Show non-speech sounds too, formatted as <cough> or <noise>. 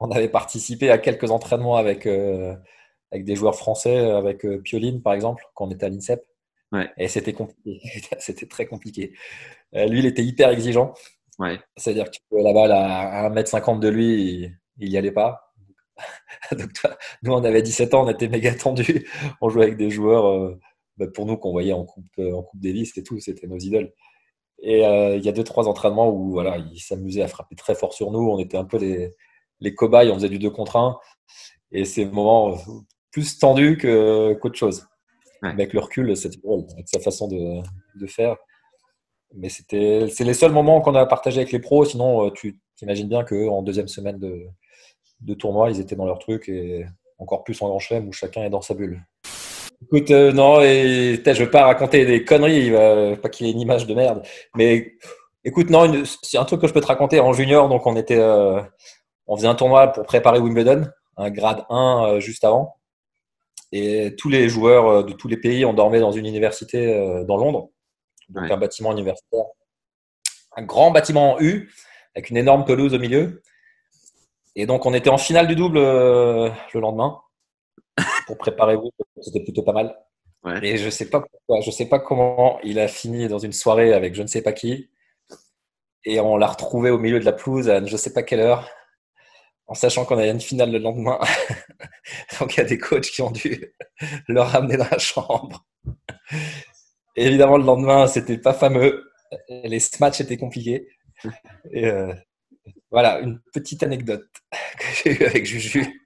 On avait participé à quelques entraînements avec, euh, avec des joueurs français, avec euh, Pioline par exemple, quand on était à l'INSEP. Ouais. Et c'était compliqué. <laughs> c'était très compliqué. Euh, lui, il était hyper exigeant. Ouais. C'est-à-dire que balle à 1m50 de lui, il n'y allait pas. <laughs> Donc, toi, nous, on avait 17 ans, on était méga tendus. On jouait avec des joueurs, euh, bah, pour nous, qu'on voyait en Coupe, en coupe Davis et tout, c'était nos idoles. Et il y a deux, trois entraînements où voilà, ils s'amusaient à frapper très fort sur nous. On était un peu les, les cobayes, on faisait du 2 contre 1. Et c'est moments euh, plus tendus qu'autre chose. Ouais. Avec le recul, c'est drôle, avec sa façon de, de faire. Mais c'était, c'est les seuls moments qu'on a partagé avec les pros. Sinon, euh, tu t'imagines bien qu'en deuxième semaine de, de tournoi, ils étaient dans leur truc et encore plus en grand chelem où chacun est dans sa bulle. Écoute, euh, non, et je veux pas raconter des conneries, pas qu'il ait une image de merde. Mais écoute, non, c'est un truc que je peux te raconter en junior. Donc, on était, euh, on faisait un tournoi pour préparer Wimbledon, un grade 1 euh, juste avant. Et tous les joueurs euh, de tous les pays, on dormait dans une université euh, dans Londres, donc Ouais. un bâtiment universitaire, un grand bâtiment en U avec une énorme pelouse au milieu. Et donc, on était en finale du double le lendemain <laughs> pour préparer vous. C'était plutôt pas mal. Ouais. Et je sais pas pourquoi, je sais pas comment il a fini dans une soirée avec je ne sais pas qui. Et on l'a retrouvé au milieu de la pelouse à je sais pas quelle heure, en sachant qu'on avait une finale le lendemain. <laughs> Donc il y a des coachs qui ont dû <laughs> le ramener dans la chambre. Évidemment, le lendemain, c'était pas fameux. Les matchs étaient compliqués. Euh, voilà, une petite anecdote <laughs> que j'ai eue avec Juju.